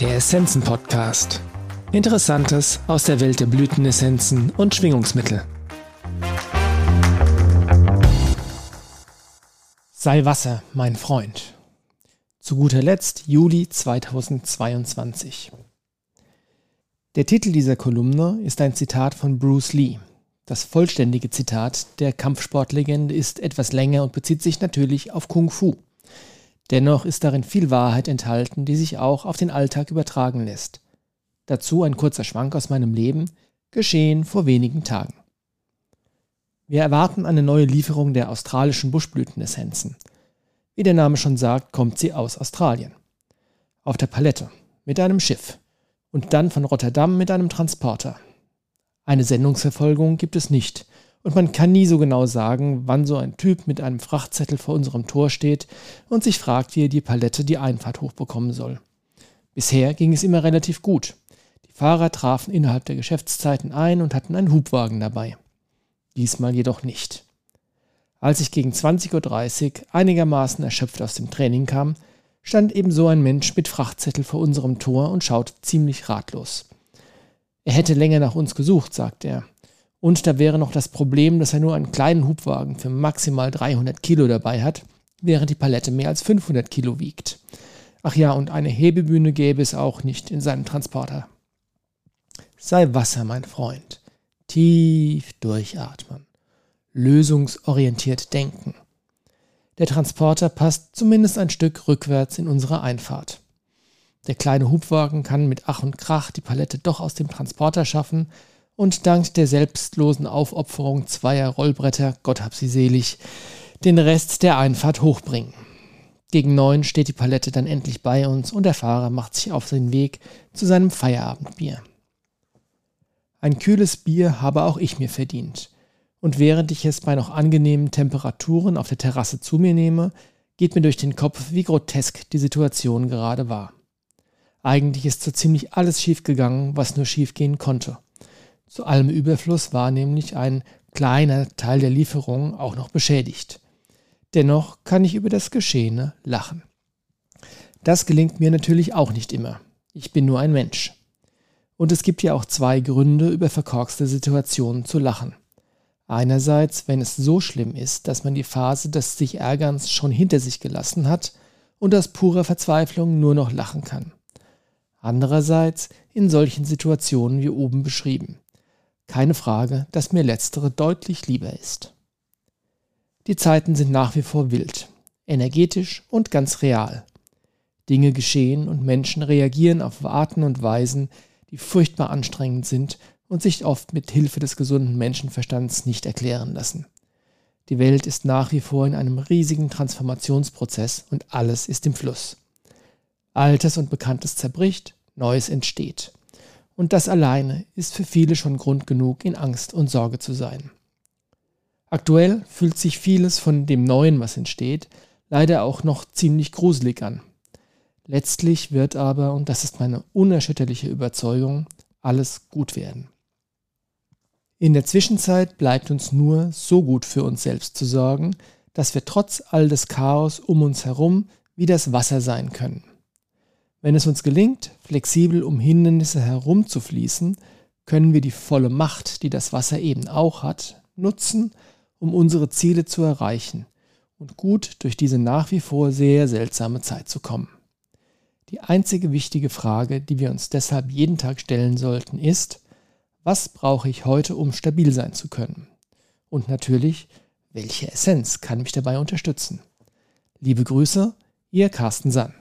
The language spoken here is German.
Der Essenzen-Podcast. Interessantes aus der Welt der Blütenessenzen und Schwingungsmittel. Sei Wasser, mein Freund. Zu guter Letzt Juli 2022. Der Titel dieser Kolumne ist ein Zitat von Bruce Lee. Das vollständige Zitat der Kampfsportlegende ist etwas länger und bezieht sich natürlich auf Kung Fu. Dennoch ist darin viel Wahrheit enthalten, die sich auch auf den Alltag übertragen lässt. Dazu ein kurzer Schwank aus meinem Leben, geschehen vor wenigen Tagen. Wir erwarten eine neue Lieferung der australischen Buschblütenessenzen. Wie der Name schon sagt, kommt sie aus Australien. Auf der Palette, mit einem Schiff und dann von Rotterdam mit einem Transporter. Eine Sendungsverfolgung gibt es nicht und man kann nie so genau sagen, wann so ein Typ mit einem Frachtzettel vor unserem Tor steht und sich fragt, wie er die Palette die Einfahrt hochbekommen soll. Bisher ging es immer relativ gut. Die Fahrer trafen innerhalb der Geschäftszeiten ein und hatten einen Hubwagen dabei. Diesmal jedoch nicht. Als ich gegen 20.30 Uhr einigermaßen erschöpft aus dem Training kam, stand ebenso ein Mensch mit Frachtzettel vor unserem Tor und schaute ziemlich ratlos. Er hätte länger nach uns gesucht, sagte er. Und da wäre noch das Problem, dass er nur einen kleinen Hubwagen für maximal 300 Kilo dabei hat, während die Palette mehr als 500 Kilo wiegt. Ach ja, und eine Hebebühne gäbe es auch nicht in seinem Transporter. Sei Wasser, mein Freund. Tief durchatmen. Lösungsorientiert denken. Der Transporter passt zumindest ein Stück rückwärts in unsere Einfahrt. Der kleine Hubwagen kann mit Ach und Krach die Palette doch aus dem Transporter schaffen und dank der selbstlosen Aufopferung zweier Rollbretter, Gott hab sie selig, den Rest der Einfahrt hochbringen. Gegen neun steht die Palette dann endlich bei uns und der Fahrer macht sich auf den Weg zu seinem Feierabendbier. Ein kühles Bier habe auch ich mir verdient. Und während ich es bei noch angenehmen Temperaturen auf der Terrasse zu mir nehme, geht mir durch den Kopf, wie grotesk die Situation gerade war. Eigentlich ist so ziemlich alles schiefgegangen, was nur schiefgehen konnte. Zu allem Überfluss war nämlich ein kleiner Teil der Lieferung auch noch beschädigt. Dennoch kann ich über das Geschehene lachen. Das gelingt mir natürlich auch nicht immer. Ich bin nur ein Mensch. Und es gibt ja auch zwei Gründe, über verkorkste Situationen zu lachen. Einerseits, wenn es so schlimm ist, dass man die Phase des sich Ärgerns schon hinter sich gelassen hat und aus purer Verzweiflung nur noch lachen kann. Andererseits in solchen Situationen wie oben beschrieben. Keine Frage, dass mir letztere deutlich lieber ist. Die Zeiten sind nach wie vor wild, energetisch und ganz real. Dinge geschehen und Menschen reagieren auf Arten und Weisen, die furchtbar anstrengend sind und sich oft mit Hilfe des gesunden Menschenverstands nicht erklären lassen. Die Welt ist nach wie vor in einem riesigen Transformationsprozess und alles ist im Fluss. Altes und Bekanntes zerbricht, Neues entsteht. Und das alleine ist für viele schon Grund genug, in Angst und Sorge zu sein. Aktuell fühlt sich vieles von dem Neuen, was entsteht, leider auch noch ziemlich gruselig an. Letztlich wird aber, und das ist meine unerschütterliche Überzeugung, alles gut werden. In der Zwischenzeit bleibt uns nur so gut für uns selbst zu sorgen, dass wir trotz all des Chaos um uns herum wie das Wasser sein können. Wenn es uns gelingt, flexibel um Hindernisse herumzufließen, können wir die volle Macht, die das Wasser eben auch hat, nutzen, um unsere Ziele zu erreichen und gut durch diese nach wie vor sehr seltsame Zeit zu kommen. Die einzige wichtige Frage, die wir uns deshalb jeden Tag stellen sollten, ist, was brauche ich heute, um stabil sein zu können? Und natürlich, welche Essenz kann mich dabei unterstützen? Liebe Grüße, Ihr Carsten Sann.